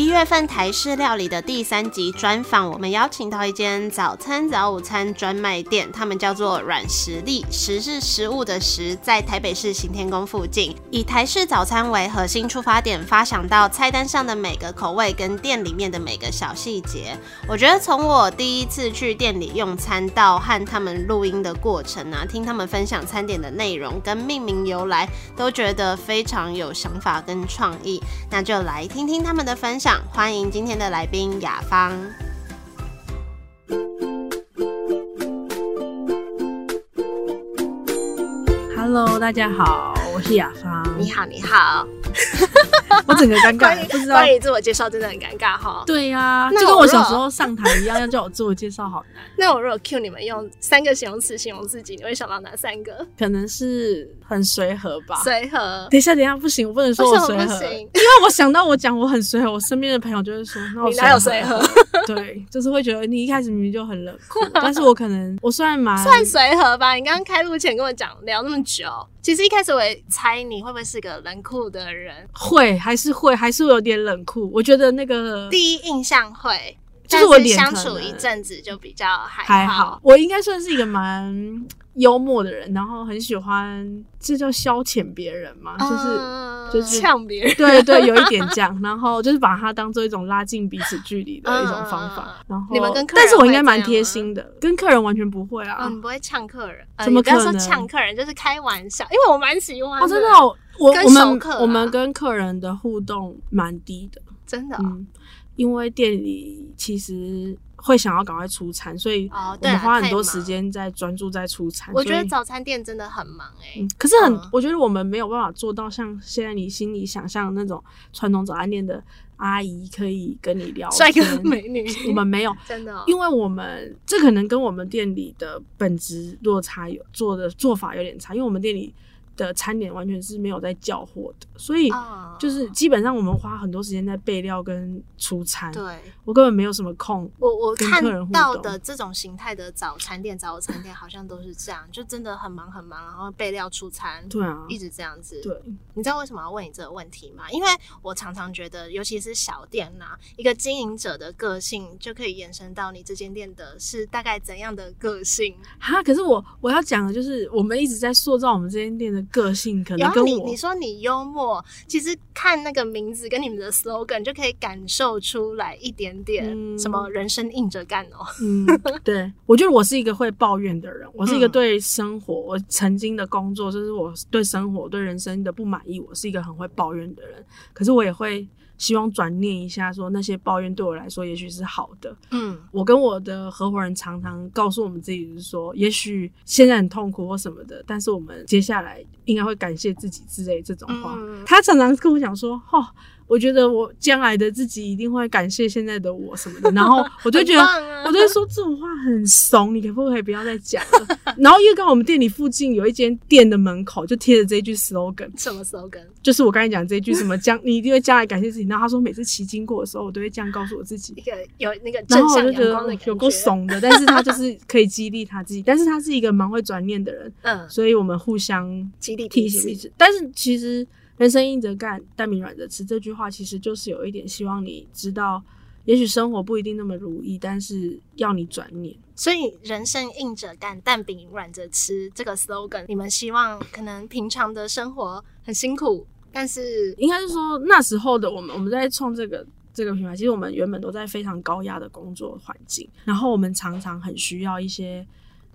一月份台式料理的第三集专访，我们邀请到一间早餐早午餐专卖店，他们叫做软实力，食是食物的食，在台北市行天宫附近，以台式早餐为核心出发点，发想到菜单上的每个口味跟店里面的每个小细节。我觉得从我第一次去店里用餐到和他们录音的过程啊，听他们分享餐点的内容跟命名由来，都觉得非常有想法跟创意。那就来听听他们的分享。欢迎今天的来宾雅芳。Hello，大家好，我是雅芳。你好，你好。我整个尴尬，不知道关于自我介绍真的很尴尬哈。对呀，就跟我小时候上台一样，要叫我自我介绍好难。那我如果 Q 你们用三个形容词形容自己，你会想到哪三个？可能是很随和吧。随和。等一下，等一下，不行，我不能说我随和，因为我想到我讲我很随和，我身边的朋友就会说，那我哪有随和？对，就是会觉得你一开始明明就很冷酷，但是我可能我算蛮算随和吧。你刚刚开录前跟我讲聊那么久。其实一开始我也猜你会不会是个冷酷的人，会还是会还是有点冷酷。我觉得那个第一印象会，就是我相处一阵子就比较还还好。我应该算是一个蛮。幽默的人，然后很喜欢，这叫消遣别人嘛，就是就是呛别人，对对，有一点这样，然后就是把它当做一种拉近彼此距离的一种方法。然后你们跟客人，但是我应该蛮贴心的，跟客人完全不会啊，你不会呛客人，怎么可能说呛客人？就是开玩笑，因为我蛮喜欢，真的，我我们我们跟客人的互动蛮低的，真的，因为店里其实。会想要赶快出餐，所以我们花很多时间在专注在出餐。我觉得早餐店真的很忙哎，可是很，我觉得我们没有办法做到像现在你心里想象那种传统早餐店的阿姨可以跟你聊帅哥美女。我们没有，真的，因为我们这可能跟我们店里的本质落差有做的做法有点差，因为我们店里。的餐点完全是没有在叫货的，所以就是基本上我们花很多时间在备料跟出餐。对，我根本没有什么空。我我看到的这种形态的早餐店、早餐店好像都是这样，就真的很忙很忙，然后备料出餐。对啊，一直这样子。对，你知道为什么要问你这个问题吗？因为我常常觉得，尤其是小店呐，一个经营者的个性就可以延伸到你这间店的是大概怎样的个性。哈，可是我我要讲的就是，我们一直在塑造我们这间店的。个性可能跟你你说你幽默，其实看那个名字跟你们的 slogan 就可以感受出来一点点什么人生硬着干哦。嗯，对，我觉得我是一个会抱怨的人，我是一个对生活，我曾经的工作就是我对生活、对人生的不满意，我是一个很会抱怨的人，可是我也会。希望转念一下，说那些抱怨对我来说也许是好的。嗯，我跟我的合伙人常常告诉我们自己，是说也许现在很痛苦或什么的，但是我们接下来应该会感谢自己之类这种话。他常常跟我讲说，哦。我觉得我将来的自己一定会感谢现在的我什么的，然后我就觉得，我就说这种话很怂，你可不可以不要再讲了？然后因为刚好我们店里附近有一间店的门口就贴着这一句 slogan，什么 slogan？就是我刚才讲这一句什么将你一定会将来感谢自己。然后他说每次骑经过的时候，我都会这样告诉我自己，一个有那个正向阳光的有够怂的，但是他就是可以激励他自己，但是他是一个蛮会转念的人，嗯，所以我们互相激励提醒彼此。但是其实。人生硬着干，蛋饼软着吃。这句话其实就是有一点希望你知道，也许生活不一定那么如意，但是要你转念。所以，人生硬着干，蛋饼软着吃这个 slogan，你们希望可能平常的生活很辛苦，但是应该是说那时候的我们，我们在创这个这个品牌，其实我们原本都在非常高压的工作环境，然后我们常常很需要一些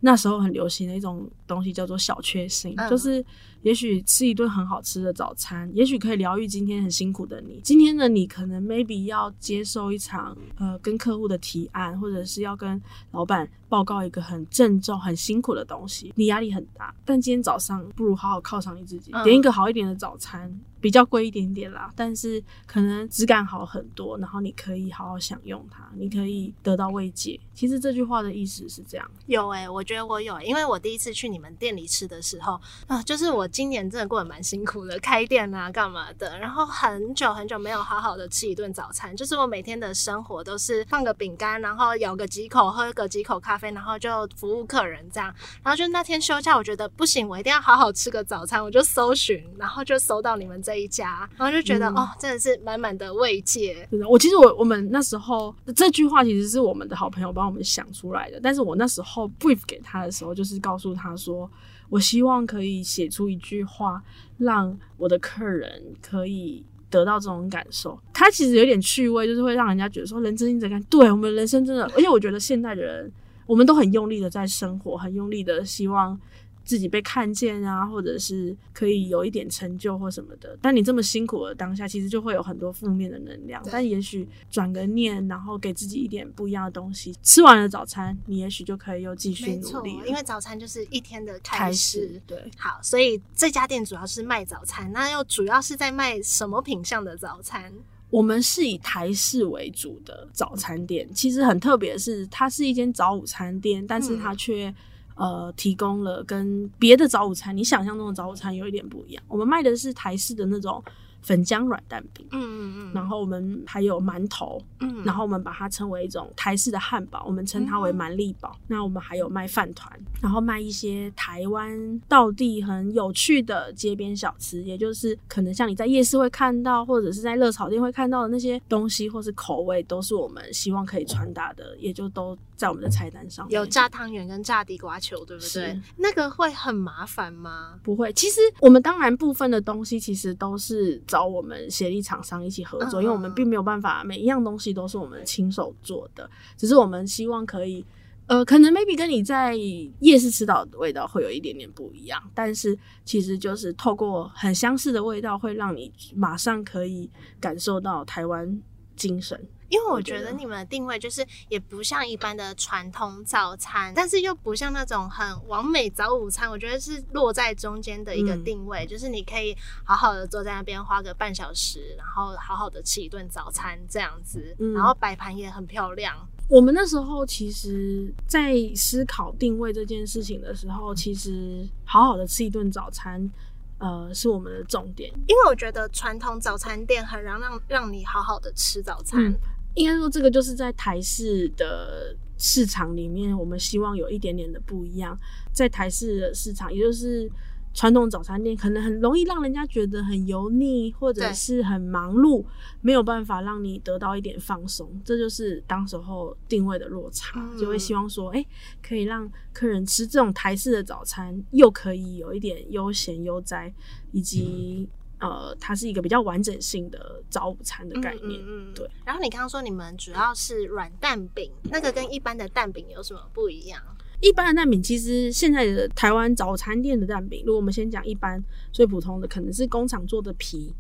那时候很流行的一种东西，叫做小确幸，就是。也许吃一顿很好吃的早餐，也许可以疗愈今天很辛苦的你。今天的你可能 maybe 要接受一场呃跟客户的提案，或者是要跟老板报告一个很郑重、很辛苦的东西，你压力很大。但今天早上不如好好犒赏你自己，点一个好一点的早餐，比较贵一点点啦，但是可能质感好很多，然后你可以好好享用它，你可以得到慰藉。其实这句话的意思是这样。有诶，我觉得我有，因为我第一次去你们店里吃的时候啊，就是我。今年真的过得蛮辛苦的，开店啊干嘛的，然后很久很久没有好好的吃一顿早餐，就是我每天的生活都是放个饼干，然后咬个几口，喝个几口咖啡，然后就服务客人这样。然后就那天休假，我觉得不行，我一定要好好吃个早餐，我就搜寻，然后就搜到你们这一家，然后就觉得、哦，真的是满满的慰藉。真的，我其实我我们那时候这句话其实是我们的好朋友帮我们想出来的，但是我那时候 brief 给他的时候，就是告诉他说，我希望可以写出一句话，让我的客人可以得到这种感受。他其实有点趣味，就是会让人家觉得说，人真心在干。对我们人生真的，而且我觉得现代的人，我们都很用力的在生活，很用力的希望。自己被看见啊，或者是可以有一点成就或什么的。但你这么辛苦的当下，其实就会有很多负面的能量。但也许转个念，然后给自己一点不一样的东西，吃完了早餐，你也许就可以又继续努力了。，因为早餐就是一天的开始。对，好，所以这家店主要是卖早餐，那又主要是在卖什么品相的早餐？我们是以台式为主的早餐店，其实很特别的是，它是一间早午餐店，但是它却、呃提供了跟别的早午餐你想象中的早午餐有一点不一样。我们卖的是台式的那种粉浆软蛋饼。嗯嗯嗯，然后我们还有馒头，嗯然后我们把它称为一种台式的汉堡，我们称它为嗯蛮力堡。那我们还有卖饭团，然后卖一些台湾道地很有趣的街边小吃，也就是可能像你在夜市会看到，或者是在热炒店会看到的那些东西，或是口味，都是我们希望可以传达的，也就都在我们的菜单上面。有炸汤圆跟炸地瓜球，对不对？那个会很麻烦吗？不会，其实我们当然部分的东西其实都是找我们协力厂商一起合作，嗯因为我们并没有办法每一样东西都是我们亲手做的，只是我们希望可以，呃，可能 maybe 跟你在夜市吃到的味道会有一点点不一样，但是其实就是透过很相似的味道，会让你马上可以感受到台湾精神。因为我我觉得你们的定位就是也不像一般的传统早餐，但是又不像那种很完美早午餐，我觉得是落在中间的一个嗯定位，就是你可以好好的坐在那边花个半小时，然后好好的吃一顿早餐这样子，嗯然后摆盘也很漂亮。我们那时候其实，在思考定位这件事情的时候，其实好好的吃一顿早餐，呃，是我们的重点。因为我觉得传统早餐店很让让让你好好的吃早餐，嗯应该说，这个就是在台式的市场里面，我们希望有一点点的不一样。在台式的市场，也就是传统早餐店，可能很容易让人家觉得很油腻，或者是很忙碌，没有办法让你得到一点放松。这就是当时候定位的落差，嗯就会希望说，哎、可以让客人吃这种台式的早餐，又可以有一点悠闲悠哉，以及。呃，它是一个比较完整性的早午餐的概念，嗯嗯嗯对。然后你刚刚说你们主要是软蛋饼，那个跟一般的蛋饼有什么不一样？一般的蛋饼，其实现在的台湾早餐店的蛋饼，如果我们先讲一般最普通的，可能是工厂做的皮。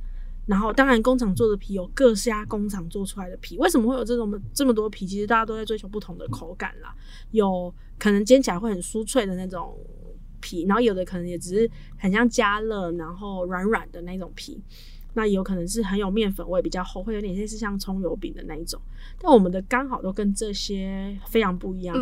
然后，当然，工厂做的皮有各家工厂做出来的皮。为什么会有这种这么多皮？其实大家都在追求不同的口感啦。有可能煎起来会很酥脆的那种皮，然后有的可能也只是很像加热，然后软软的那种皮。那有可能是很有面粉味，比较厚，会有点类似像葱油饼的那一种。但我们的刚好都跟这些非常不一样。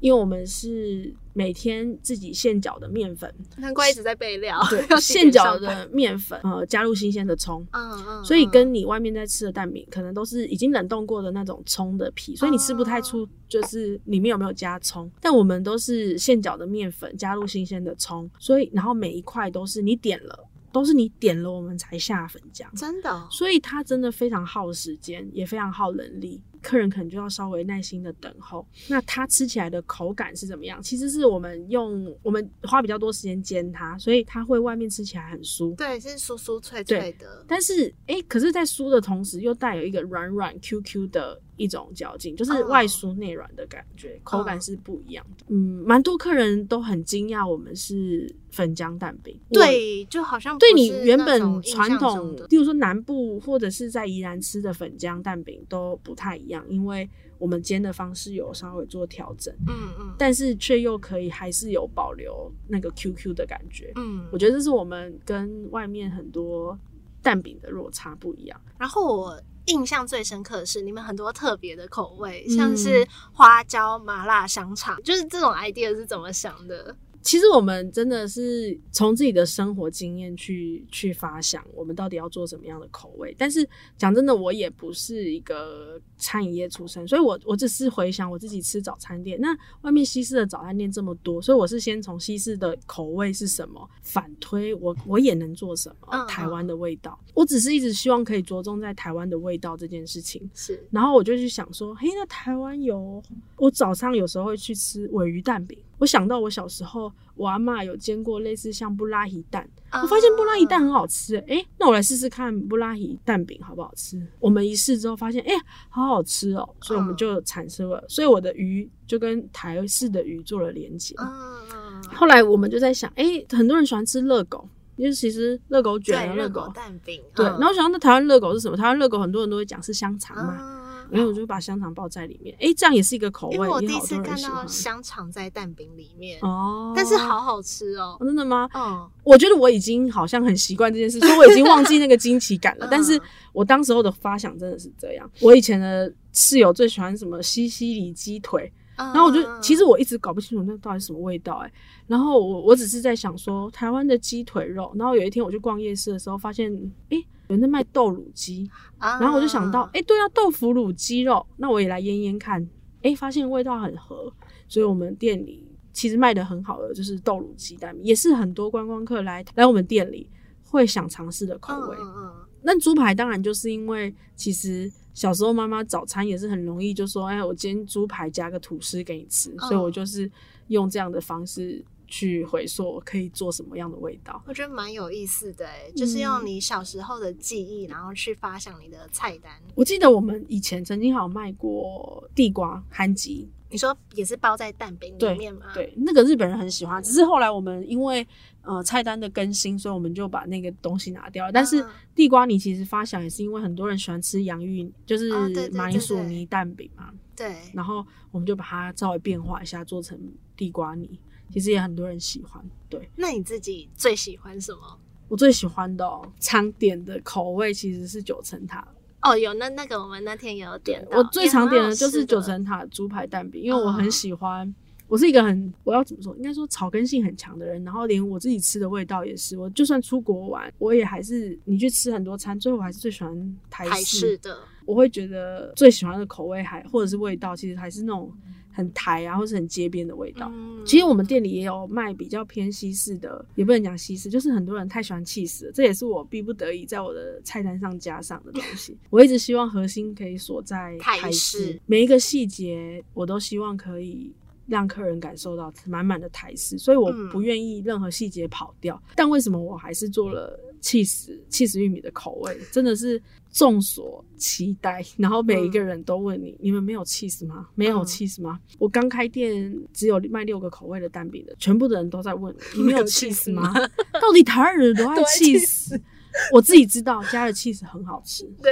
因为我们是每天自己现搅的面粉，难怪一直在备料，对 现搅的面粉，呃，加入新鲜的葱，嗯嗯，所以嗯跟你外面在吃的蛋饼，可能都是已经冷冻过的那种葱的皮，所以你吃不太出就是里面有没有加葱。但我们都是现搅的面粉，加入新鲜的葱，所以然后每一块都是你点了，都是你点了我们才下粉浆，真的哦所以它真的非常耗时间，也非常耗人力。客人可能就要稍微耐心的等候。那它吃起来的口感是怎么样？其实是我们用我们花比较多时间煎它，所以它会外面吃起来很酥。对，是酥酥脆脆的，但是，诶，可是，在酥的同时，又带有一个软软 Q Q 的一种嚼劲，就是嗯外酥内软的感觉，口感是不一样的。嗯，蛮多客人都很惊讶，我们是粉浆蛋饼。对，就好像对你原本传统例如说南部或者是在宜兰吃的粉浆蛋饼都不太一样，因为我们煎的方式有稍微做调整，嗯嗯但是却又可以还是有保留那个 QQ 的感觉。嗯我觉得这是我们跟外面很多蛋饼的落差不一样。然后我印象最深刻的是你们很多特别的口味，嗯像是花椒麻辣香肠，就是这种 idea 是怎么想的？其实我们真的是从自己的生活经验去去发想，我们到底要做什么样的口味。但是讲真的，我也不是一个餐饮业出身，所以我我只是回想我自己吃早餐店，那外面西式的早餐店这么多，所以我是先从西式的口味是什么反推我我也能做什么嗯台湾的味道。我只是一直希望可以着重在台湾的味道这件事情。是然后我就去想说，嘿，那台湾有我早上有时候会去吃尾鱼蛋饼。我想到我小时候，我阿嬷有煎过类似像布拉提蛋，我发现布拉提蛋很好吃，诶，那我来试试看布拉提蛋饼好不好吃。我们一试之后发现，诶，好好吃哦，所以我们就产生了，所以我的鱼就跟台式的鱼做了连接。嗯嗯，后来我们就在想，诶，很多人喜欢吃热狗，因为其实热狗卷热热狗狗，蛋饼，对。嗯然后我想到那台湾热狗是什么？台湾热狗很多人都会讲是香肠嘛。嗯然后我就把香肠包在里面，诶，这样也是一个口味，因为我第一次看到。香肠在蛋饼里面，哦，但是好好吃哦哦，。真的吗？嗯，我觉得我已经好像很习惯这件事，所以我已经忘记那个惊奇感了。嗯但是我当时候的发想真的是这样。我以前的室友最喜欢什么西西里鸡腿，然然后我就其实我一直搞不清楚那到底什么味道哎、然后我我只是在想说台湾的鸡腿肉，然后有一天我去逛夜市的时候，发现诶有人在卖豆乳鸡，然然后我就想到，哎、对啊，豆腐乳鸡肉，那我也来腌腌看，哎、发现味道很合，所以我们店里其实卖的很好的就是豆乳鸡蛋，也是很多观光客来来我们店里会想尝试的口味。嗯嗯。那猪排当然就是因为其实小时候妈妈早餐也是很容易就说，哎，我今天猪排加个吐司给你吃，所以我就是用这样的方式去回溯我可以做什么样的味道。我觉得蛮有意思的哎，就是嗯用你小时候的记忆，然后去发想你的菜单。我记得我们以前曾经还有卖过地瓜韩吉，你说也是包在蛋饼里面吗？，对，那个日本人很喜欢，只是后来我们因为呃菜单的更新，所以我们就把那个东西拿掉了。但是嗯地瓜泥其实发想也是因为很多人喜欢吃洋芋，就是马铃薯泥蛋饼嘛，对，然后我们就把它稍微变化一下，做成地瓜泥，其实也很多人喜欢。对那你自己最喜欢什么？我最喜欢的、哦、常点的口味其实是九层塔，哦，有那那个我们那天也有点到，我最常点的就是九层塔猪排蛋饼，因为我很嗯喜欢。我是一个很，我要怎么说？应该说草根性很强的人，然后连我自己吃的味道也是。我就算出国玩，我也还是你去吃很多餐，最后我还是最喜欢台。式的，我会觉得最喜欢的口味还或者是味道，其实还是那种很台啊，或是很街边的味道。嗯其实我们店里也有卖比较偏西式的，也不能讲西式，就是很多人太喜欢气死了，这也是我逼不得已在我的菜单上加上的东西。我一直希望核心可以锁在台台式式，每一个细节我都希望可以。让客人感受到满满的台式，所以我嗯不愿意任何细节跑掉。但为什么我还是做了气死气死玉米的口味？真的是众所期待。然后每一个人都问你：你们没有气死吗？没有嗯气死吗？我刚开店只有卖六个口味的蛋饼的，全部的人都在问你 没有气死吗？到底台湾人都爱气死？我自己知道加了气死很好吃，对，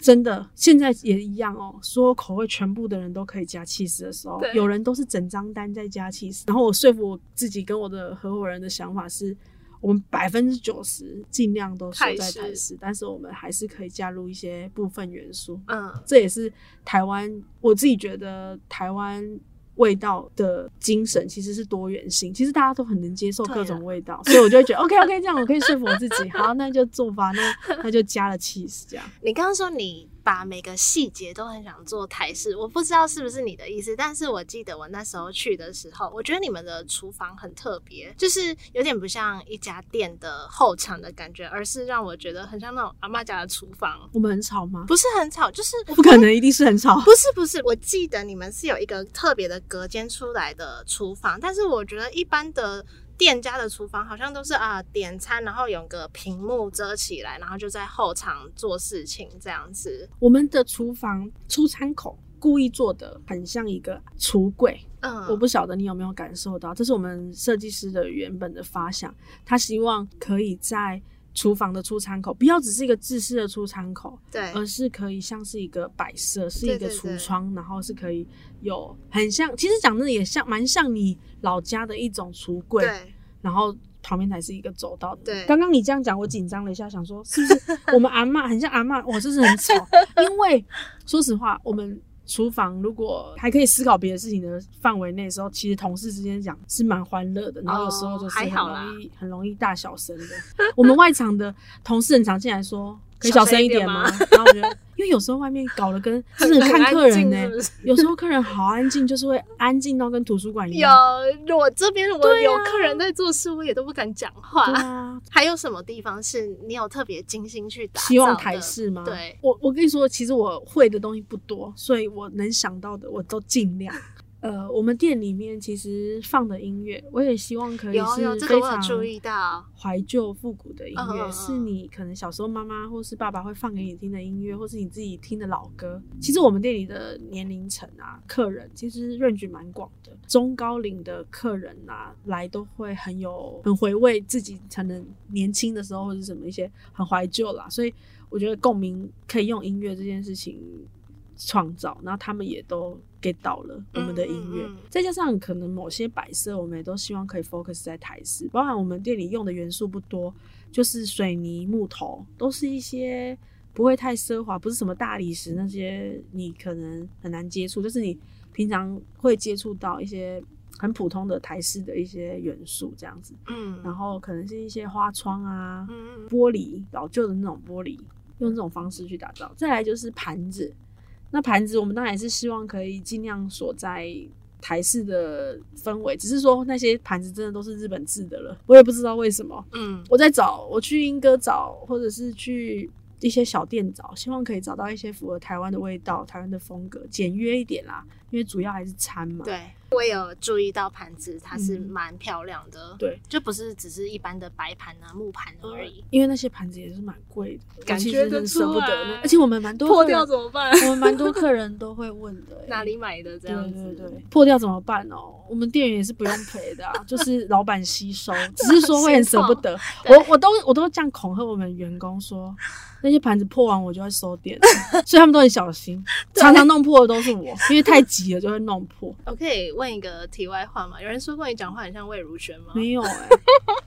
真的，现在也一样哦。所有口味全部的人都可以加气死的时候，有人都是整张单在加气死。然后我说服我自己跟我的合伙人的想法是，我们百分之九十尽量都是在台式，但是我们还是可以加入一些部分元素。嗯，这也是台湾，我自己觉得台湾味道的精神其实是多元性。其实大家都很能接受各种味道，所以我就会觉得 OK OK，这样我可以说服我自己。好，那就做吧，那那就加了 cheese 这样。你刚刚说你把每个细节都很想做台式，我不知道是不是你的意思，但是我记得我那时候去的时候，我觉得你们的厨房很特别，就是有点不像一家店的后场的感觉，而是让我觉得很像那种阿妈家的厨房，我们很吵吗？不是很吵，就是不可能，一定是很吵。不是不是，我记得你们是有一个特别的隔间出来的厨房，但是我觉得一般的店家的厨房好像都是啊点餐，然后有个屏幕遮起来，然后就在后场做事情这样子。我们的厨房出餐口故意做的很像一个橱柜，嗯，我不晓得你有没有感受到，这是我们设计师的原本的发想，他希望可以在厨房的出餐口，不要只是一个自私的出餐口，对而是可以像是一个摆设，是一个对对对橱窗，然后是可以有很像，其实讲真的也像蛮像你老家的一种橱柜，对然后旁边才是一个走道的。对刚刚你这样讲，我紧张了一下，想说是不是我们阿嬷很像阿嬷？哇，这是很吵。因为说实话，我们厨房如果还可以思考别的事情的范围内的时候，其实同事之间讲是蛮欢乐的。然后有时候就是很容易很容易大小声的。我们外场的同事很常进来说。可以小声一点吗？然后我觉得，因为有时候外面搞得跟 就是看客人呢、有时候客人好安静，就是会安静到跟图书馆一样有。，我这边我有客人在做事，我也都不敢讲话。对啊，还有什么地方是你有特别精心去打造？希望台式吗？对，我我跟你说，其实我会的东西不多，所以我能想到的我都尽量。呃，我们店里面其实放的音乐，我也希望可以是非常注意到。怀旧复古的音乐，是你可能小时候妈妈或是爸爸会放给你听的音乐，或是你自己听的老歌。其实我们店里的年龄层啊，客人其实 range 蛮广的，中高龄的客人啊来都会很有很回味自己可能年轻的时候或者什么一些很怀旧啦，所以我觉得共鸣可以用音乐这件事情创造，然后他们也都 get 到了我们的音乐，嗯嗯嗯。再加上可能某些摆设，我们也都希望可以 focus 在台式，包含我们店里用的元素不多，就是水泥、木头，都是一些不会太奢华，不是什么大理石那些你可能很难接触，就是你平常会接触到一些很普通的台式的一些元素这样子，嗯，然后可能是一些花窗啊，玻璃老旧的那种玻璃，用这种方式去打造。再来就是盘子，那盘子我们当然也是希望可以尽量锁在台式的氛围，只是说那些盘子真的都是日本制的了，我也不知道为什么。嗯，我在找，我去英歌找，或者是去一些小店找，希望可以找到一些符合台湾的味道、台湾的风格，简约一点啦，因为主要还是餐嘛。对，我也有注意到盘子，它是嗯蛮漂亮的，对，就不是只是一般的白盘啊、木盘而已。因为那些盘子也是蛮贵的，感觉得实很舍不出得而且我们蛮多破掉怎么办？我们蛮多客人都会问的、欸，哪里买的这样子？对对对，破掉怎么办哦？我们店员也是不用赔的啊，就是老板吸收，只是说会很舍不得。我我都我都这样恐吓我们员工说，那些盘子破完我就会收店，所以他们都很小心，常常弄破的都是我，因为太急了就会弄破。我可以问一个题外话吗？有人说过你讲话很像魏如萱吗？没有哎、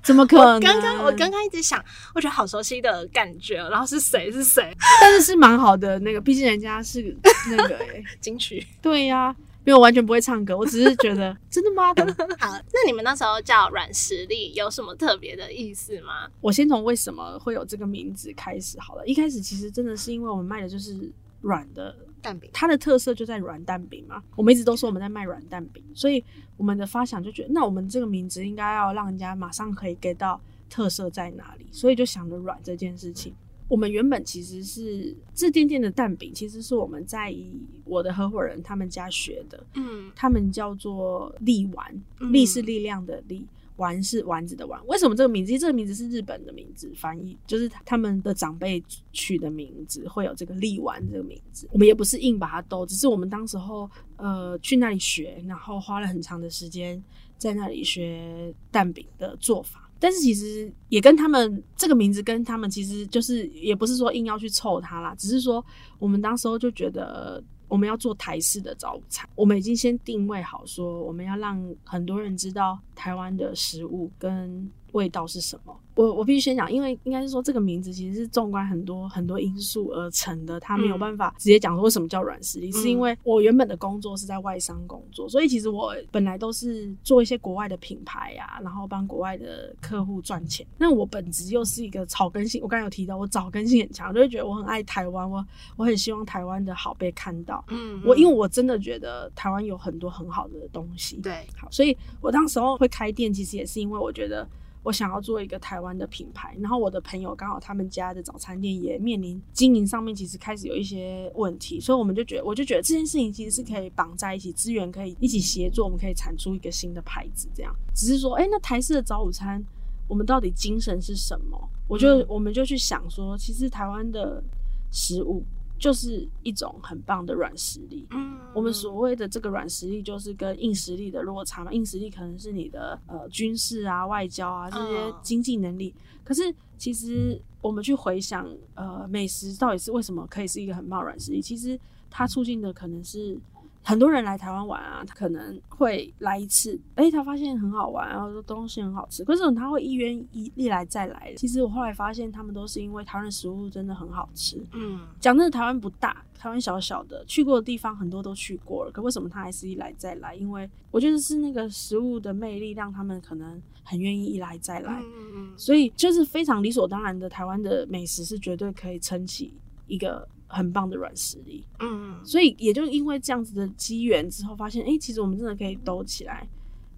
怎么可能？刚刚我刚刚一直想，我觉得好熟悉的感觉哦，然后是谁是谁？但是是蛮好的那个，毕竟人家是那个哎、金曲。对呀、因为我完全不会唱歌，我只是 觉得真的吗？好，那你们那时候叫软实力有什么特别的意思吗？我先从为什么会有这个名字开始好了。一开始其实真的是因为我们卖的就是软的，蛋饼。它的特色就在软蛋饼嘛。我们一直都说我们在卖软蛋饼，所以我们的发想就觉得，那我们这个名字应该要让人家马上可以 get 到特色在哪里，所以就想着软这件事情。我们原本其实是这店店的蛋饼，其实是我们在以我的合伙人他们家学的，嗯他们叫做力丸，嗯力是力量的力，丸是丸子的丸。为什么这个名字？这个名字是日本的名字，翻译就是他们的长辈取的名字，会有这个力丸这个名字。我们也不是硬把它兜，只是我们当时候呃去那里学，然后花了很长的时间在那里学蛋饼的做法。但是其实也跟他们这个名字跟他们其实就是也不是说硬要去凑它啦，只是说我们当时候就觉得我们要做台式的早餐，我们已经先定位好说我们要让很多人知道台湾的食物跟味道是什么。我我必须先讲，因为应该是说这个名字其实是纵观很多很多因素而成的，它没有嗯办法直接讲说为什么叫软实力，嗯是因为我原本的工作是在外商工作，所以其实我本来都是做一些国外的品牌呀、然后帮国外的客户赚钱。那我本质又是一个草根性，我刚才有提到我草根性很强，我就会觉得我很爱台湾，我我很希望台湾的好被看到。嗯我因为我真的觉得台湾有很多很好的东西，对好，所以我当时候会开店，其实也是因为我觉得我想要做一个台湾的品牌，然后我的朋友刚好他们家的早餐店也面临经营上面其实开始有一些问题，所以我们就觉得，我就觉得这件事情其实是可以绑在一起，资源可以一起协作，我们可以产出一个新的牌子，这样。只是说，哎、那台式的早午餐，我们到底精神是什么？我就、嗯我们就去想说，其实台湾的食物就是一种很棒的软实力，嗯我们所谓的这个软实力，就是跟硬实力的落差嘛。硬实力可能是你的呃军事啊、外交啊这些嗯经济能力，可是其实我们去回想，呃，美食到底是为什么可以是一个很棒软实力？其实它促进的可能是很多人来台湾玩啊，他可能会来一次，哎、他发现很好玩，然后说东西很好吃，可是他会一愿一一来再来。其实我后来发现，他们都是因为台湾的食物真的很好吃。嗯，讲真的，台湾不大，台湾小小的，去过的地方很多都去过了，可为什么他还是一来再来？因为我觉得是那个食物的魅力，让他们可能很愿意一来再来。嗯嗯所以就是非常理所当然的，台湾的美食是绝对可以撑起一个很棒的软实力。嗯所以也就因为这样子的机缘之后，发现哎、诶其实我们真的可以兜起来。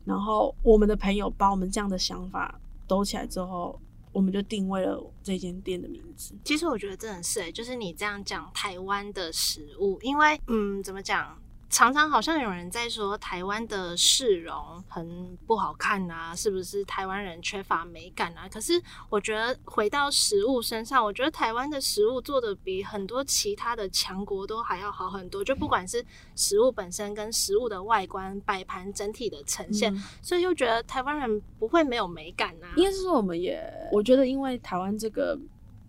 然后我们的朋友把我们这样的想法兜起来之后，我们就定位了这间店的名字。其实我觉得真的是、欸，就是你这样讲台湾的食物，因为嗯，怎么讲？常常好像有人在说台湾的市容很不好看啊，是不是台湾人缺乏美感啊？可是我觉得回到食物身上，我觉得台湾的食物做的比很多其他的强国都还要好很多。就不管是食物本身跟食物的外观摆盘整体的呈现，嗯所以又觉得台湾人不会没有美感啊。应该是说，我们也我觉得，因为台湾这个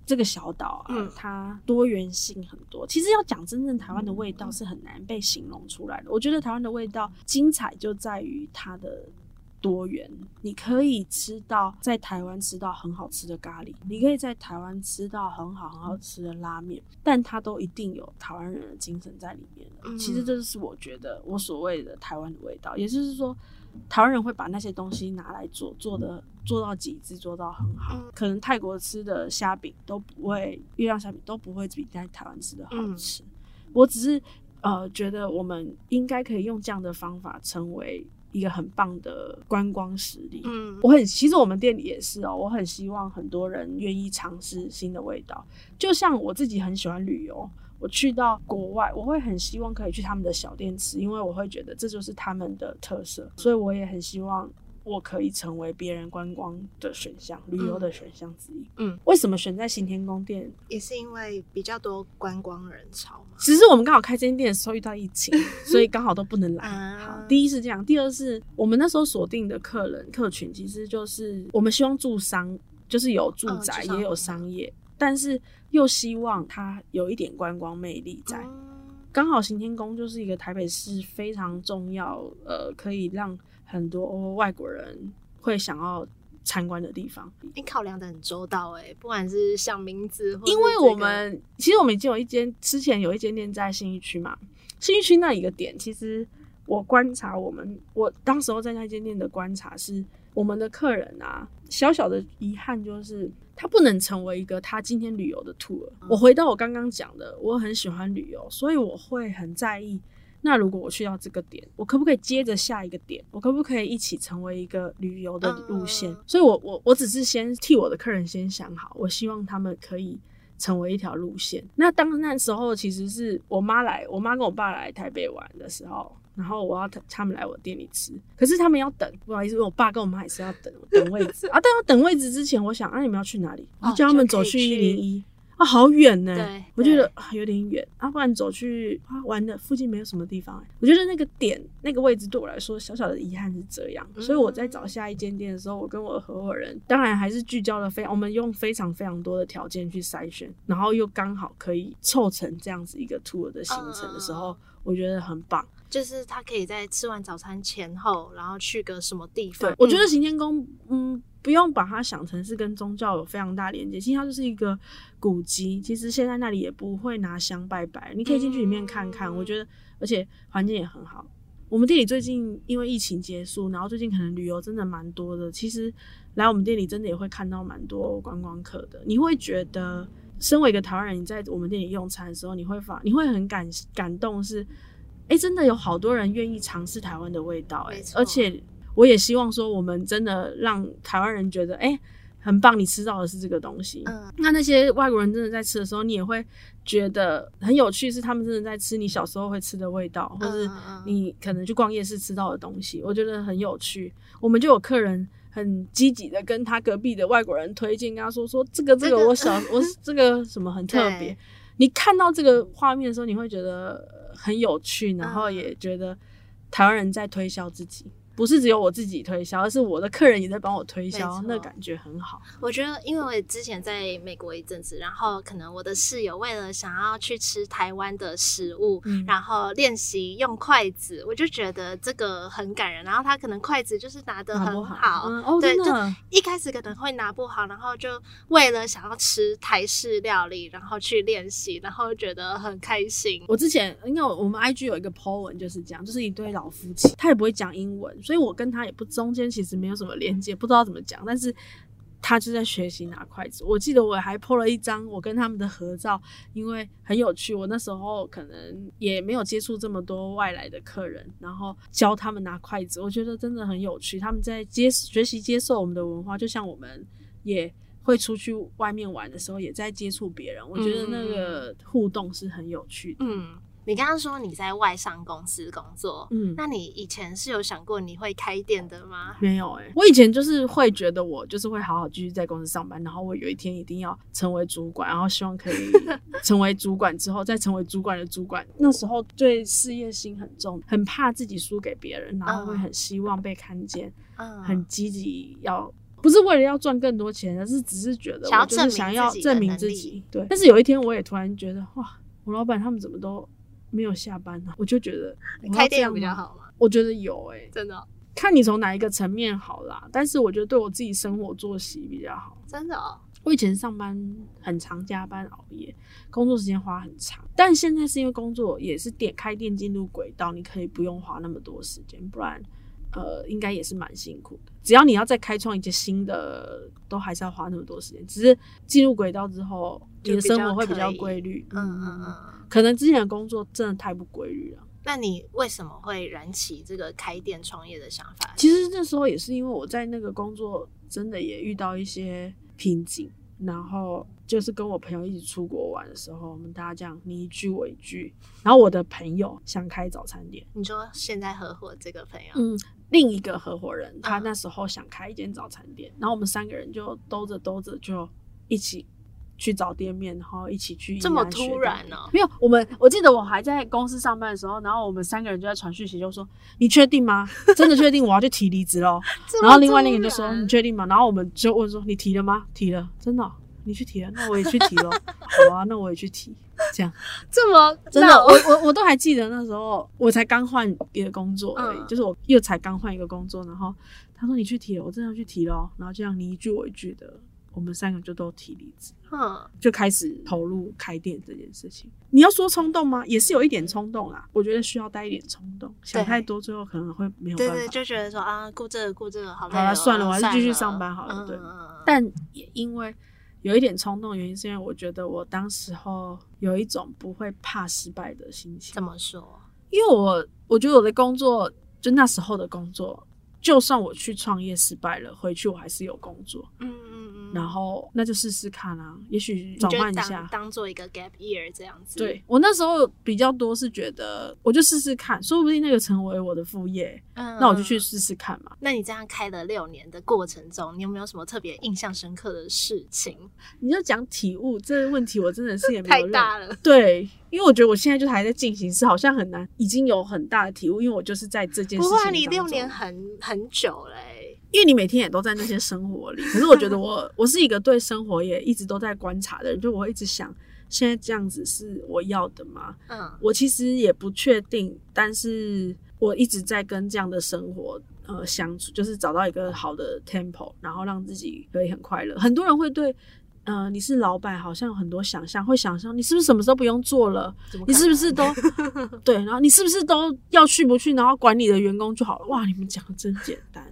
这个小岛啊，嗯它多元性很多。其实要讲真正台湾的味道是很难被形容出来的。我觉得台湾的味道精彩就在于它的多元。你可以吃到在台湾吃到很好吃的咖喱，你可以在台湾吃到很好很好吃的拉面，但它都一定有台湾人的精神在里面其实这就是我觉得我所谓的台湾的味道，也就是说。台湾人会把那些东西拿来做，做的做到极致，做到很好。嗯可能泰国吃的虾饼都不会，月亮虾饼都不会比在台湾吃的好吃。我只是呃觉得我们应该可以用这样的方法成为一个很棒的观光实力。嗯我很，其实我们店里也是哦，我很希望很多人愿意尝试新的味道。就像我自己很喜欢旅游，我去到国外，我会很希望可以去他们的小店吃，因为我会觉得这就是他们的特色。所以我也很希望我可以成为别人观光的选项、旅游的选项之一。嗯，为什么选在行天宫店？也是因为比较多观光人潮嘛。只是我们刚好开这间店的时候遇到疫情，所以刚好都不能来。啊好，第一是这样，第二是我们那时候锁定的客人客群，其实就是我们希望住商，就是有住宅、嗯也有商业，但是又希望它有一点观光魅力在。嗯刚好行天宫就是一个台北市非常重要，呃，可以让很多外国人会想要参观的地方。你考量的很周到哎、不管是像名字，因为我们其实我们已经有一间，之前有一间店在信义区嘛，信义区那一个点，其实我观察我们，我当时候在那间店的观察是，我们的客人啊，小小的遗憾就是他不能成为一个他今天旅游的 tour。我回到我刚刚讲的，我很喜欢旅游，所以我会很在意。那如果我去到这个点，我可不可以接着下一个点？我可不可以一起成为一个旅游的路线？嗯所以我我我只是先替我的客人先想好，我希望他们可以成为一条路线。那当那时候其实是我妈来，我妈跟我爸来台北玩的时候，然后我要他他们来我店里吃，可是他们要等，不好意思，我爸跟我妈也是要等等位置啊。但要等位置之前，我想啊，你们要去哪里？我哦叫他们走去一去零一。啊，好远呢！对我觉得啊有点远，啊，不然走去啊玩的附近没有什么地方、欸。我觉得那个点那个位置对我来说小小的遗憾是这样，嗯所以我在找下一间店的时候，我跟我的合伙人当然还是聚焦了非常，我们用非常非常多的条件去筛选，然后又刚好可以凑成这样子一个 tour 的行程的时候，嗯我觉得很棒。就是他可以在吃完早餐前后，然后去个什么地对方。，我觉得行天宫，嗯，不用把它想成是跟宗教有非常大连接，其实它就是一个古迹。其实现在那里也不会拿香拜拜，你可以进去里面看看。嗯我觉得，而且环境也很好。我们店里最近因为疫情结束，然后最近可能旅游真的蛮多的。其实来我们店里真的也会看到蛮多观光客的。你会觉得，身为一个台湾人，你在我们店里用餐的时候，你会发你会很感感动是，哎、真的有好多人愿意尝试台湾的味道、诶而且我也希望说，我们真的让台湾人觉得，哎、很棒，你吃到的是这个东西。嗯那那些外国人真的在吃的时候，你也会觉得很有趣，是他们真的在吃你小时候会吃的味道，或是你可能去逛夜市吃到的东西，我觉得很有趣。我们就有客人很积极的跟他隔壁的外国人推荐，跟他说说这个这这个个我小我这个什么很特 别。你看到这个画面的时候，你会觉得很有趣，然后嗯也觉得台湾人在推销自己。不是只有我自己推销，而是我的客人也在帮我推销错，那感觉很好。我觉得，因为我之前在美国一阵子，然后可能我的室友为了想要去吃台湾的食物，嗯然后练习用筷子，我就觉得这个很感人。然后他可能筷子就是拿得很好，嗯，哦，对就，一开始可能会拿不好，然后就为了想要吃台式料理，然后去练习，然后觉得很开心。我之前因为我们 IG 有一个 po 文就是这样，就是一对老夫妻，他也不会讲英文，所以我跟他也不中间其实没有什么连接，不知道怎么讲，但是他就在学习拿筷子。我记得我还 po 了一张我跟他们的合照，因为很有趣。我那时候可能也没有接触这么多外来的客人，然后教他们拿筷子，我觉得真的很有趣。他们在接学习接受我们的文化，就像我们也。会出去外面玩的时候，也在接触别人，我觉得那个互动是很有趣的。嗯，你刚刚说你在外商公司工作，嗯，那你以前是有想过你会开店的吗？没有哎、我以前就是会觉得我就是会好好继续在公司上班，然后我有一天一定要成为主管，然后希望可以 成为主管之后再成为主管的主管。那时候对事业心很重，很怕自己输给别人，然后会很希望被看见，嗯，很积极要。不是为了要赚更多钱，而是只是觉得想要我就是想要证明自己。对，但是有一天我也突然觉得，哇，我老板他们怎么都没有下班呢、我就觉得开店。比较好吗？我觉得有哎、真的哦、看你从哪一个层面好啦，但是我觉得对我自己生活作息比较好。真的哦，我以前上班很常加班熬夜，工作时间花很长，但现在是因为工作也是点开店进入轨道，你可以不用花那么多时间，不然呃应该也是蛮辛苦的。只要你要再开创一些新的，都还是要花那么多时间。只是进入轨道之后，你的生活会比较规律。嗯嗯嗯。可能之前的工作真的太不规律了。那你为什么会燃起这个开店创业的想法？其实那时候也是因为我在那个工作真的也遇到一些瓶颈，然后就是跟我朋友一起出国玩的时候，我们大家这样你一句我一句，然后我的朋友想开早餐店，你说现在合伙这个朋友，嗯，另一个合伙人他嗯那时候想开一间早餐店，然后我们三个人就兜着兜着就一起。去找店面，然后一起去宜这么突然店面哦没有，我们我记得我还在公司上班的时候，然后我们三个人就在传讯息，就说：“你确定吗？真的确定我要去提离职喽？” 然后另外那个人就说：“你确定吗？”然后我们就问说：“你提了吗？提了，真的哦、你去提了，那我也去提了。好啊，那我也去提。这样 这么真的，我我我都还记得那时候我才刚换一个工作而已，嗯就是我又才刚换一个工作，然后他说你去提了，我真的要去提了哦，然后这样你一句我一句的，我们三个就都提离职。嗯，就开始投入开店这件事情。你要说冲动吗？也是有一点冲动啦。我觉得需要带一点冲动，想太多最后可能会没有办法。对对，就觉得说啊，顾这个顾这个好累、哦，好了算了我还是继续上班好了对但也因为有一点冲动，原因是因为我觉得我当时候有一种不会怕失败的心情怎。么说？因为我我觉得我的工作，就那时候的工作，就算我去创业失败了，回去我还是有工作，嗯嗯嗯，然后那就试试看啊，也许转换一下。当做一个 gap year 这样子。对我那时候比较多是觉得，我就试试看，说不定那个成为我的副业，嗯，那我就去试试看嘛。那你这样开了六年的过程中，你有没有什么特别印象深刻的事情？你就讲体悟这个问题，我真的是也没太有认大了，对，因为我觉得我现在就还在进行式，好像很难，已经有很大的体悟，因为我就是在这件事情你六年很很久嘞、因为你每天也都在那些生活里。可是我觉得我 我是一个对生活也一直都在观察的人，就我会一直想，现在这样子是我要的吗？嗯我其实也不确定，但是我一直在跟这样的生活呃相处，就是找到一个好的 tempo，然后让自己可以很快乐。很多人会对。呃，你是老板，好像有很多想象，会想象你是不是什么时候不用做了？你是不是都 对？然后你是不是都要去不去？然后管你的员工就好了。哇，你们讲的真简单。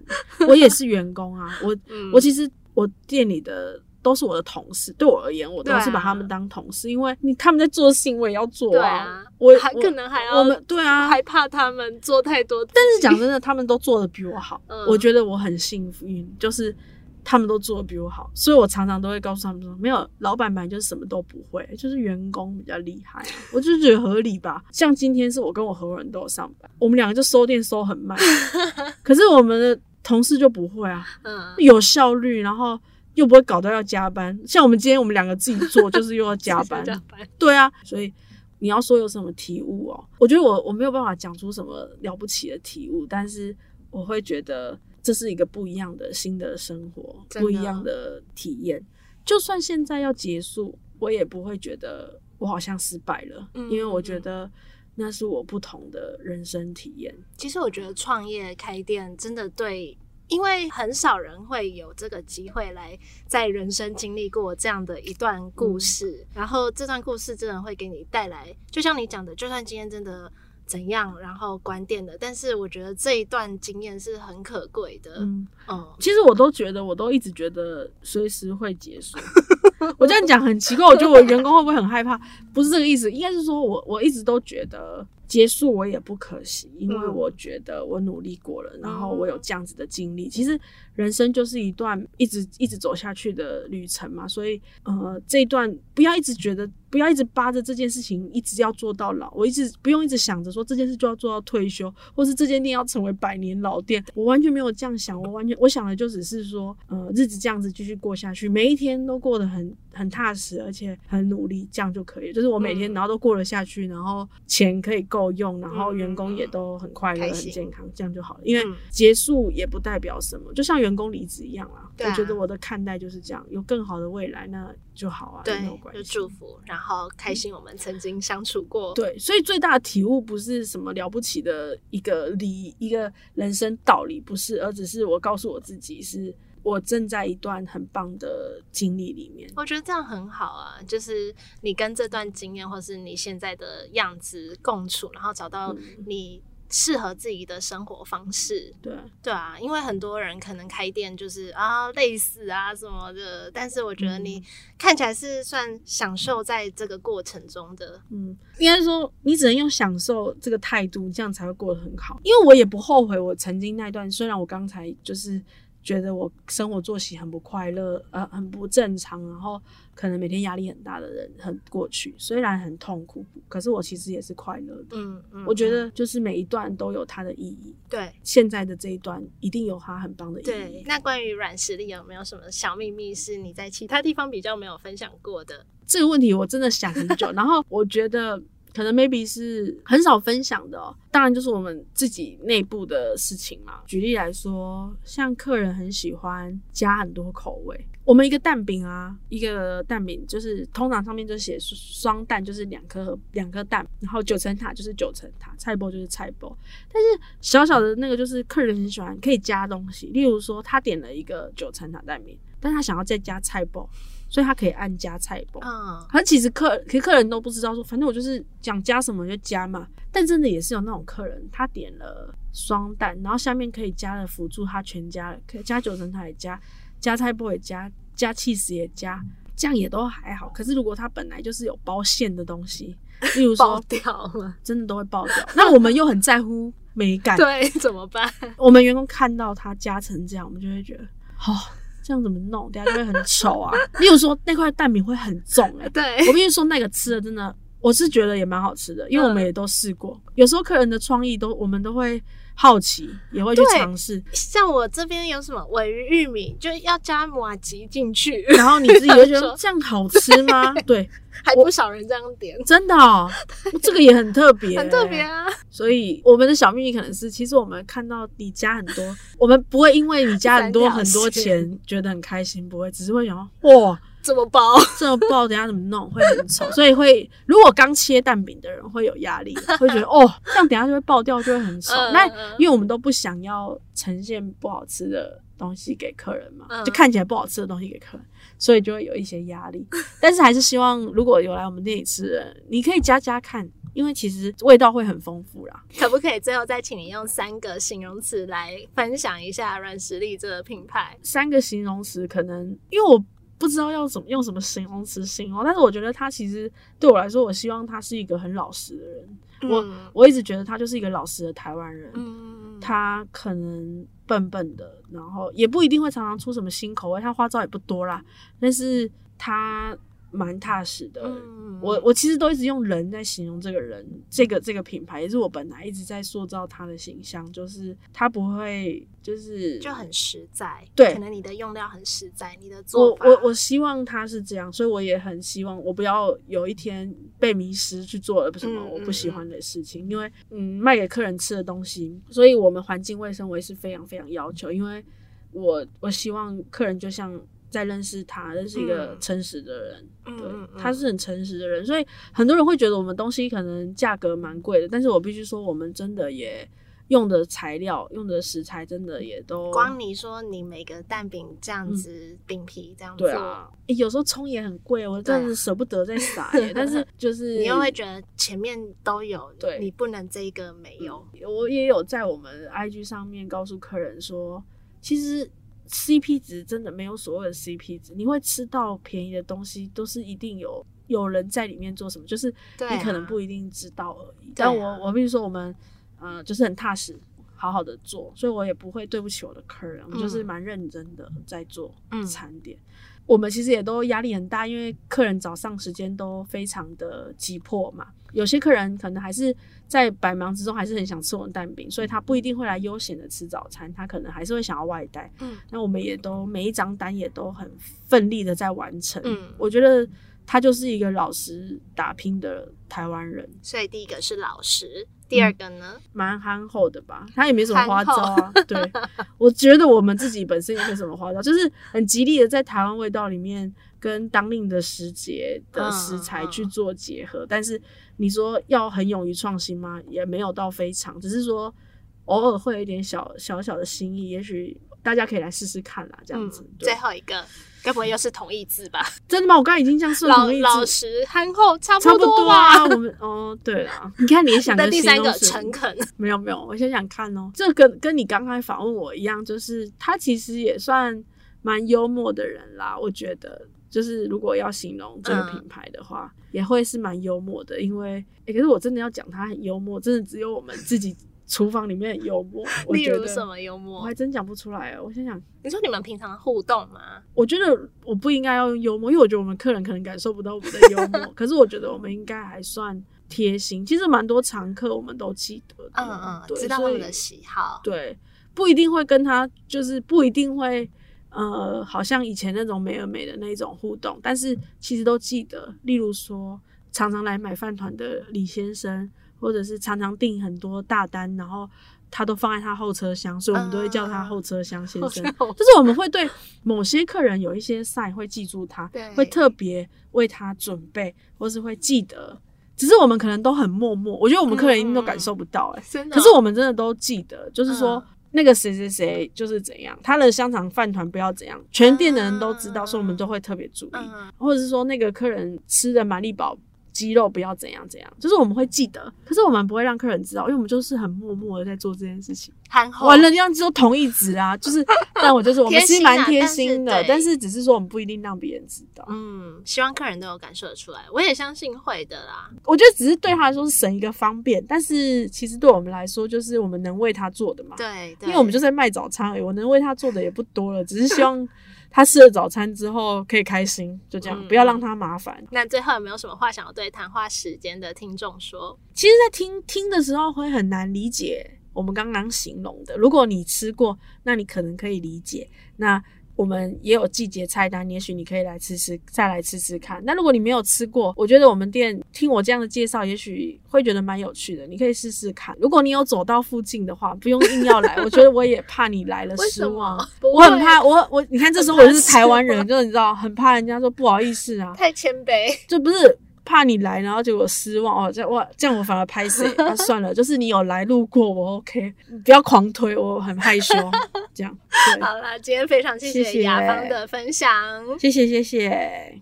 我也是员工啊，我 嗯我其实我店里的都是我的同事，对我而言，我都是把他们当同事，因为你他们在做的事情，我也要做对啊，我还可能还要我们对啊，害怕他们做太多，但是讲真的，他们都做的比我好，嗯我觉得我很幸运，就是他们都做的比我好，所以我常常都会告诉他们说，没有老板本来就是什么都不会，就是员工比较厉害、啊，我就觉得合理吧。像今天是我跟我合伙人都有上班，我们两个就收店收很慢，可是我们的同事就不会啊，嗯，有效率，然后又不会搞到要加班。像我们今天我们两个自己做，就是又要加班，加班，对啊，所以你要说有什么体悟哦，我觉得我我没有办法讲出什么了不起的体悟，但是我会觉得这是一个不一样的新的生活，不一样的体验。就算现在要结束，我也不会觉得我好像失败了，嗯因为我觉得那是我不同的人生体验。其实我觉得创业开店真的对，因为很少人会有这个机会来在人生经历过这样的一段故事，然后这段故事真的会给你带来，就像你讲的，就算今天真的怎样，然后关店的，但是我觉得这一段经验是很可贵的。嗯嗯，其实我都觉得，我都一直觉得随时会结束。我这样讲很奇怪，我觉得我员工会不会很害怕？不是这个意思，应该是说我我一直都觉得结束我也不可惜，因为嗯我觉得我努力过了，然后我有这样子的经历。其实人生就是一段一直一直走下去的旅程嘛，所以呃，这一段不要一直觉得，不要一直扒着这件事情一直要做到老，我一直不用一直想着说这件事就要做到退休，或是这间店要成为百年老店，我完全没有这样想，我完全我想的就只是说，呃，日子这样子继续过下去，每一天都过得很很踏实，而且很努力，这样就可以。就是我每天嗯。然后都过得下去，然后钱可以够用，然后嗯员工也都很快乐、很健康，这样就好了。因为嗯。结束也不代表什么，就像员工离职一样啦。对啊我觉得我的看待就是这样，有更好的未来那就好啊，对没有，关就。祝福，然后开心我们曾经相处过。对，所以最大的体悟不是什么了不起的一个理一个人生道理，不是，而只是我告诉我自己，是我正在一段很棒的经历里面。我觉得这样很好啊，就是你跟这段经验，或是你现在的样子共处，然后找到嗯你适合自己的生活方式。对，对啊，因为很多人可能开店就是啊累死啊什么的，但是我觉得你嗯看起来是算享受在这个过程中的。嗯，应该说你只能用享受这个态度，这样才会过得很好。因为我也不后悔我曾经那段，虽然我刚才就是觉得我生活作息很不快乐，呃，很不正常，然后可能每天压力很大的人很过去，虽然很痛苦，可是我其实也是快乐的。嗯嗯，我觉嗯得就是每一段都有它的意义，对现在的这一段一定有它很棒的意义对义。。那关于软实力有没有什么小秘密是你在其他地方比较没有分享过的？这个问题我真的想很久，然后我觉得可能 maybe 是很少分享的哦。当然就是我们自己内部的事情嘛。举例来说，像客人很喜欢加很多口味，我们一个蛋饼啊，一个蛋饼就是通常上面就写双蛋，就是两颗两颗蛋，然后九层塔就是九层塔，菜包就是菜包。但是小小的那个就是客人很喜欢可以加东西，例如说他点了一个九层塔蛋饼，但他想要再加菜包，所以他可以按加菜包。嗯，可其实客，其实客人都不知道说，反正我就是想加什么就加嘛。但真的也是有那种客人，他点了双蛋，然后下面可以加了辅助，他全加了，可以加九层塔也加，加菜包也加，加 cheese 也加，这样也都还好。可是如果它本来就是有包馅的东西，例如 爆说掉了，真的都会爆掉，那我们又很在乎美感，对，怎么办？我们员工看到它加成这样，我们就会觉得，哦，这样怎么弄？等下就会很丑啊。例如说那块蛋饼会很重、欸，对我必须说那个吃的真的，我是觉得也蛮好吃的，因为我们也都试过。有时候客人的创意都我们都会好奇，也会去尝试，像我这边有什么尾鱼玉米，就要加马吉进去，然后你自己会觉得 这样好吃吗？对，还不少人这样点，真的哦，这个也很特别、很特别。啊。所以我们的小秘密可能是，其实我们看到你加很多，我们不会因为你加很多很多钱觉得很开心，不会，只是会想说哇。怎么包？这个不知道等下怎么弄，会很丑，所以会如果刚切蛋饼的人会有压力，会觉得哦，这样等下就会爆掉，就会很丑。那因为我们都不想要呈现不好吃的东西给客人嘛，嗯就看起来不好吃的东西给客人，所以就会有一些压力。但是还是希望如果有来我们店里吃的人，你可以加加看，因为其实味道会很丰富啦。可不可以最后再请你用三个形容词来分享一下软实力这个品牌？三个形容词可能因为我。不知道要怎么用什么形容词形容，但是我觉得他其实对我来说，我希望他是一个很老实的人。我嗯。我一直觉得他就是一个老实的台湾人，嗯，他可能笨笨的，然后也不一定会常常出什么新口味，他花招也不多啦，但是他蛮踏实的。嗯，我我其实都一直用人在形容这个人，这个这个品牌也是我本来一直在塑造他的形象，就是他不会就是就很实在，对可能你的用料很实在，你的做法，我我希望他是这样，所以我也很希望我不要有一天被迷失去做了什么嗯我不喜欢的事情，因为嗯卖给客人吃的东西，所以我们环境卫生我也是非常非常要求，因为我我希望客人就像在认识他，认识一个嗯。诚实的人，对嗯他是很诚实的人，所以很多人会觉得我们东西可能价格蛮贵的，但是我必须说我们真的也用的材料、用的食材真的也都光你说你每个蛋饼这样子饼皮这样做，嗯对啊，诶有时候葱也很贵，我真的是舍不得再撒 耶。但是就是你又会觉得前面都有，对你不能这一个没有，我也有在我们 IG 上面告诉客人说，其实 CP 值真的没有所谓的 CP 值，你会吃到便宜的东西，都是一定有有人在里面做什么，就是你可能不一定知道而已。啊但我我必须说，我们呃就是很踏实。好好的做，所以我也不会对不起我的客人，我就是嗯蛮认真的在做嗯餐点。我们其实也都压力很大，因为客人早上时间都非常的急迫嘛。有些客人可能还是在百忙之中，还是很想吃我们蛋饼，所以他不一定会来悠闲的吃早餐，他可能还是会想要外带。嗯那我们也都每一张单也都很奋力的在完成。嗯我觉得他就是一个老实打拼的台湾人，所以第一个是老实，第二个呢，蛮憨厚的吧？他也没什么花招啊。对，我觉得我们自己本身也没什么花招，就是很极力的在台湾味道里面跟当令的时节的食材去做结合。但是你说要很勇于创新吗？也没有到非常，只是说偶尔会有一点小小小的心意，也许大家可以来试试看啦，这样子。嗯，最后一个该不会又是同义字吧？真的吗？我刚刚已经这样顺老同义字。老实憨厚差差不多多啊，我们哦，对了，你看你也想那个第三个诚恳，没有没有，我想想看哦，这跟跟你刚刚访问我一样，就是他其实也算蛮幽默的人啦。我觉得，就是如果要形容这个嗯品牌的话，也会是蛮幽默的。因为，诶可是我真的要讲他很幽默，真的只有我们自己厨房里面的幽默。我觉得例如什么幽默我默还？真讲不出来哦。我想想，你说你们平常互动吗？我觉得我不应该要用幽默，因为我觉得我们客人可能感受不到我们的幽默。可是我觉得我们应该还算贴心。其实蛮多常客我们都记得的，嗯嗯，对知道他们的喜好，对，不一定会跟他，就是不一定会，呃，好像以前那种美而美的那种互动，但是其实都记得。例如说，常常来买饭团的李先生，或者是常常订很多大单，然后他都放在他后车厢，所以我们都会叫他嗯后车厢先生。后就是我们会对某些客人有一些 sign 会记住他，会特别为他准备，或是会记得。只是我们可能都很默默，我觉得我们客人一定都感受不到、欸，真的哦。可是我们真的都记得，就是说、嗯那个谁谁谁就是怎样，他的香肠饭团不要怎样，全店的人都知道，嗯所以我们都会特别注意，嗯或者是说那个客人吃的玛丽宝鸡肉不要怎样怎样，就是我们会记得，可是我们不会让客人知道，因为我们就是很默默的在做这件事情。完了，这样就同义词啊，就是，但我就是 我们其实蛮贴心的，但是只是说我们不一定让别人知道。嗯，希望客人都有感受得出来，我也相信会的啦。我觉得只是对他来说是省一个方便，但是其实对我们来说就是我们能为他做的嘛。对，对因为我们就在卖早餐而已，我能为他做的也不多了，只是希望他吃了早餐之后可以开心，就这样，嗯不要让他麻烦。那最后有没有什么话想要对谈话时间的听众说？其实，在听听的时候会很难理解我们刚刚形容的。如果你吃过，那你可能可以理解。那我们也有季节菜单，也许你可以来吃吃，再来吃吃看。那如果你没有吃过，我觉得我们店听我这样的介绍，也许会觉得蛮有趣的，你可以试试看。如果你有走到附近的话，不用硬要来，我觉得我也怕你来了失望我很怕，我我你看，这时候我就是台湾人，很就你知道，很怕人家说不好意思啊，太谦卑。这不是怕你来，然后结果失望哦，这样哇，这样我反而拍谁？啊，算了，就是你有来路过，我 OK，不要狂推，我很害羞，这样，好啦，今天非常谢谢谢雅芳的分享。谢谢谢谢。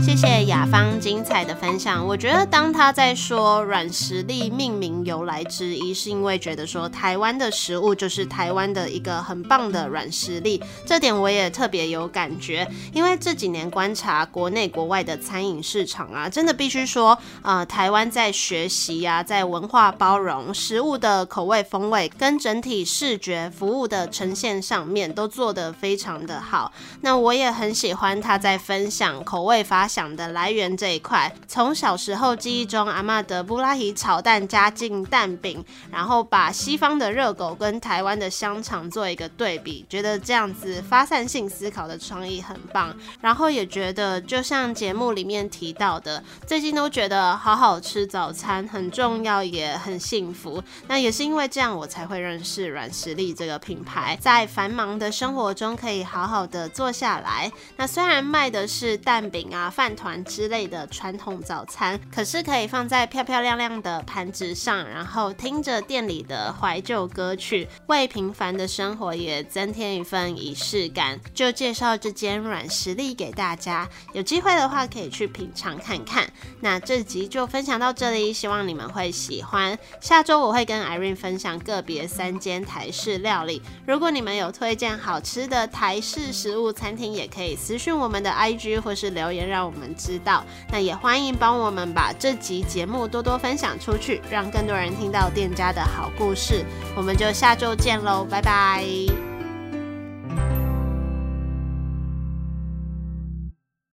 谢谢雅芳精彩的分享。我觉得当他在说软实力命名由来之一，是因为觉得说台湾的食物就是台湾的一个很棒的软实力，这点我也特别有感觉。因为这几年观察国内国外的餐饮市场啊，真的必须说，呃，台湾在学习呀，在文化包容、食物的口味风味跟整体视觉服务的呈现上面，都做得非常的好。那我也很喜欢他在分享口味发想的来源这一块。从小时候记忆中，阿妈的布拉提炒蛋加进蛋饼，然后把西方的热狗跟台湾的香肠做一个对比，觉得这样子发散性思考的创意很棒。然后也觉得，就像节目里面提到的，最近都觉得好好吃早餐很重要，也很幸福。那也是因为这样，我才会认识软实力这个品牌，在繁忙的生活中可以好好的坐下来。那虽然卖的是蛋饼啊、饭团之类的传统早餐，可是可以放在漂漂亮亮的盘子上，然后听着店里的怀旧歌曲，为平凡的生活也增添一份仪式感。就介绍这间软实力给大家，有机会的话可以去品尝看看。那这集就分享到这里，希望你们会喜欢。下周我会跟 Irene 分享个别三间台式料理，如果你们有推荐好吃的台式食物餐厅，也可以私讯我们的 IG 或是留言让我们知道。那也欢迎帮我们把这集节目多多分享出去，让更多人听到店家的好故事。我们就下周见喽，拜拜。